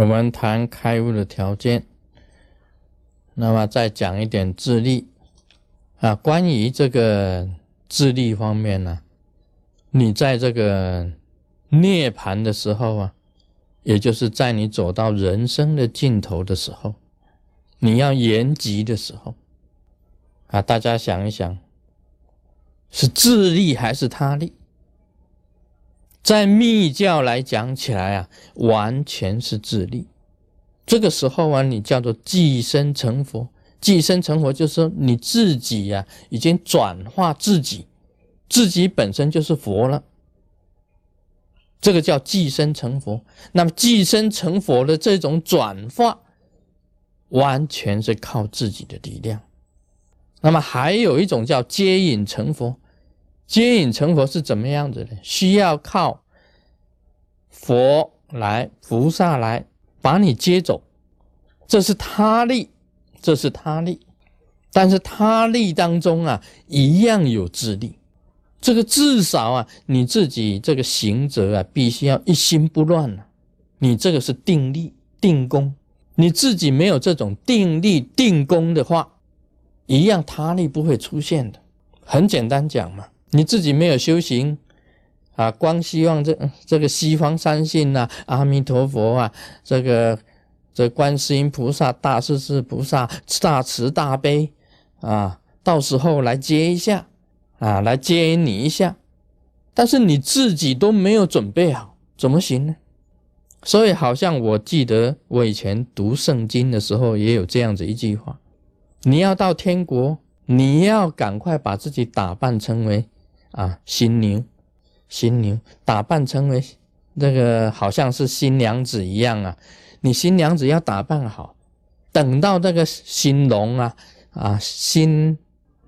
我们谈开悟的条件，那么再讲一点智力啊。关于这个智力方面呢，你在这个涅盘的时候啊，也就是在你走到人生的尽头的时候，你要延吉的时候啊，大家想一想，是智力还是他力？在密教来讲起来啊，完全是自立。这个时候啊，你叫做寄生成佛。寄生成佛就是说你自己呀，已经转化自己，自己本身就是佛了。这个叫寄生成佛。那么寄生成佛的这种转化，完全是靠自己的力量。那么还有一种叫接引成佛。接引成佛是怎么样子的？需要靠佛来、菩萨来把你接走，这是他力，这是他力。但是他力当中啊，一样有自力。这个至少啊，你自己这个行者啊，必须要一心不乱啊。你这个是定力、定功，你自己没有这种定力、定功的话，一样他力不会出现的。很简单讲嘛。你自己没有修行啊，光希望这这个西方三性呐，阿弥陀佛啊，这个这观世音菩萨、大势至菩萨大慈大悲啊，到时候来接一下啊，来接你一下，但是你自己都没有准备好，怎么行呢？所以好像我记得我以前读圣经的时候也有这样子一句话：你要到天国，你要赶快把自己打扮成为。啊，新娘，新娘打扮成为那个好像是新娘子一样啊！你新娘子要打扮好，等到那个新郎啊啊新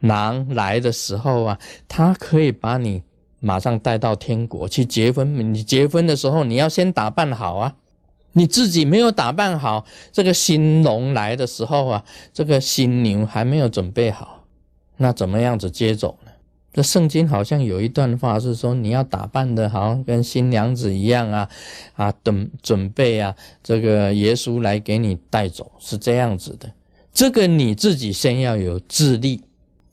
郎来的时候啊，他可以把你马上带到天国去结婚。你结婚的时候，你要先打扮好啊！你自己没有打扮好，这个新郎来的时候啊，这个新娘还没有准备好，那怎么样子接走？这圣经好像有一段话是说，你要打扮的好像跟新娘子一样啊，啊，等准备啊，这个耶稣来给你带走，是这样子的。这个你自己先要有智力，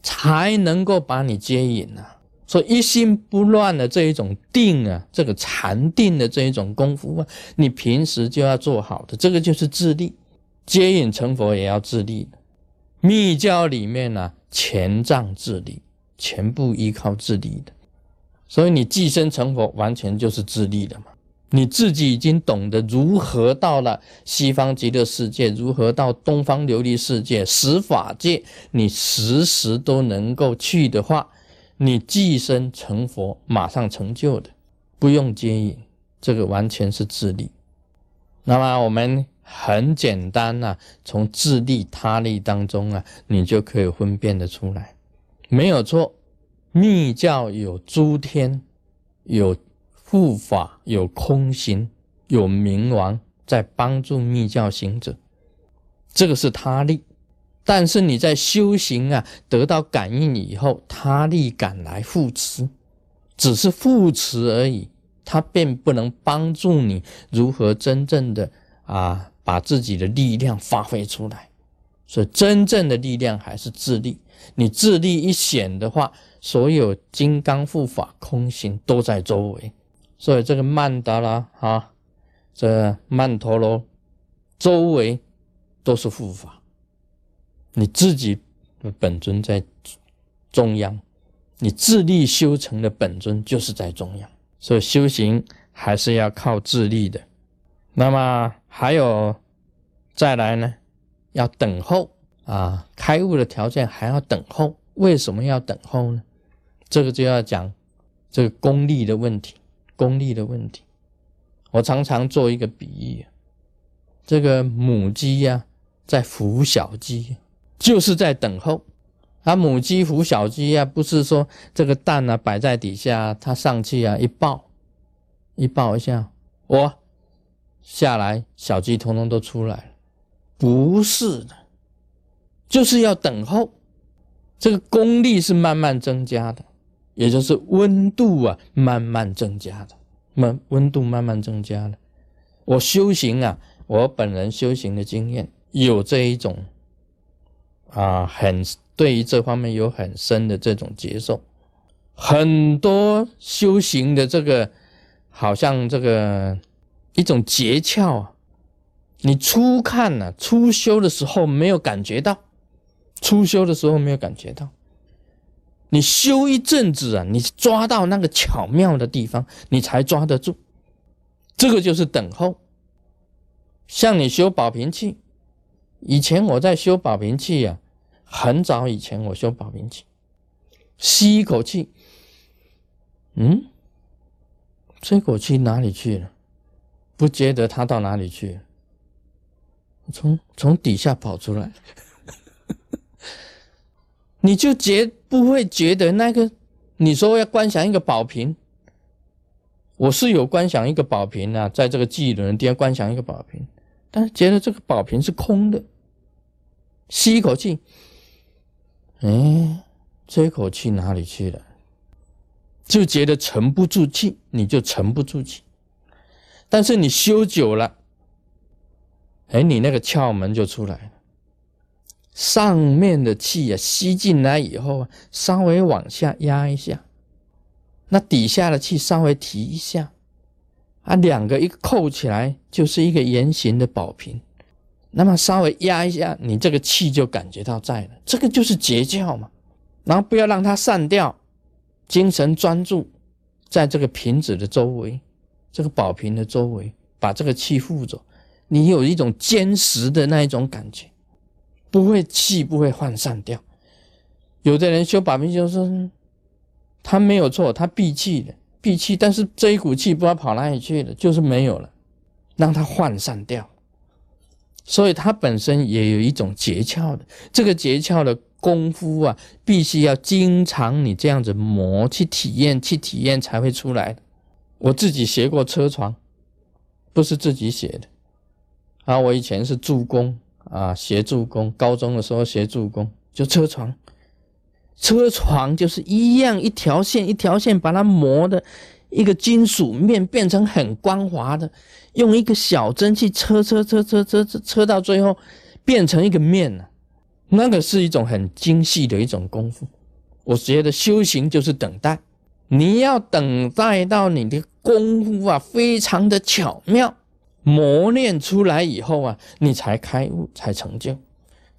才能够把你接引啊。所以一心不乱的这一种定啊，这个禅定的这一种功夫啊，你平时就要做好的，这个就是智力。接引成佛也要智力。密教里面呢，全藏智力。全部依靠自力的，所以你寄生成佛，完全就是自力的嘛。你自己已经懂得如何到了西方极乐世界，如何到东方琉璃世界、十法界，你时时都能够去的话，你寄生成佛，马上成就的，不用接引，这个完全是自力。那么我们很简单呐，从自力他力当中啊，你就可以分辨得出来。没有错，密教有诸天，有护法，有空行，有冥王在帮助密教行者，这个是他力。但是你在修行啊，得到感应以后，他力赶来扶持，只是扶持而已，他并不能帮助你如何真正的啊，把自己的力量发挥出来。所以真正的力量还是自力。你自力一显的话，所有金刚护法空行都在周围，所以这个曼达拉啊，这曼陀罗周围都是护法，你自己的本尊在中央，你自力修成的本尊就是在中央，所以修行还是要靠自力的。那么还有再来呢，要等候。啊，开悟的条件还要等候，为什么要等候呢？这个就要讲这个功力的问题，功力的问题。我常常做一个比喻，这个母鸡呀，在孵小鸡，就是在等候。啊，母鸡孵小鸡呀，不是说这个蛋呢摆在底下，它上去啊一抱，一抱一下，我下来，小鸡通通都出来了，不是的。就是要等候，这个功力是慢慢增加的，也就是温度啊慢慢增加的，慢温度慢慢增加的。我修行啊，我本人修行的经验有这一种啊，很对于这方面有很深的这种接受。很多修行的这个，好像这个一种诀窍啊，你初看呢，初修的时候没有感觉到，初修的时候没有感觉到，你修一阵子啊，你抓到那个巧妙的地方，你才抓得住。这个就是等候。像你修保平器，以前我在修保平器呀，很早以前我修保平器，吸一口气。嗯，这口气哪里去了？不觉得它到哪里去了？从从底下跑出来，你就觉不会觉得那个？你说要观想一个宝瓶，我是有观想一个宝瓶啊，在这个记忆轮底下观想一个宝瓶，但是觉得这个宝瓶是空的。吸一口气，哎，这口气哪里去了？就觉得沉不住气，你就沉不住气。但是你修久了，哎，你那个窍门就出来了。上面的气啊吸进来以后啊，稍微往下压一下，那底下的气稍微提一下，啊，两个一扣起来就是一个圆形的宝瓶。那么稍微压一下，你这个气就感觉到在了。这个就是诀窍嘛。然后不要让它散掉。精神专注在这个瓶子的周围，这个宝瓶的周围，把这个气护着，你有一种坚实的那一种感觉，不会气不会涣散掉。有的人修宝瓶就是他没有错，他闭气的闭气，但是这一股气不知道跑哪里去了，就是没有了，让它涣散掉。所以它本身也有一种诀窍的，这个诀窍的。功夫啊，必须要经常你这样子磨去体验，去体验才会出来。我自己学过车床，不是自己写的啊。我以前是助攻啊，学助攻。高中的时候学助攻，就车床。车床就是一样，一条线一条线把它磨的一个金属面变成很光滑的，用一个小针去车车车车车车车到最后变成一个面了。那个是一种很精细的一种功夫，我觉得修行就是等待，你要等待到你的功夫啊非常的巧妙，磨练出来以后啊，你才开悟才成就，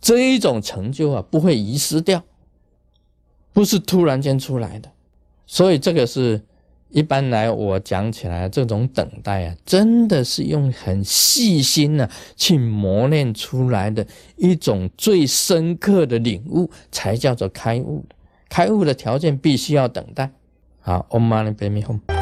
这一种成就啊不会遗失掉，不是突然间出来的，所以这个是。一般来，我讲起来，这种等待啊，真的是用很细心呢去磨练出来的一种最深刻的领悟，才叫做开悟。开悟的条件必须要等待。好，Om Mani Padme Hum。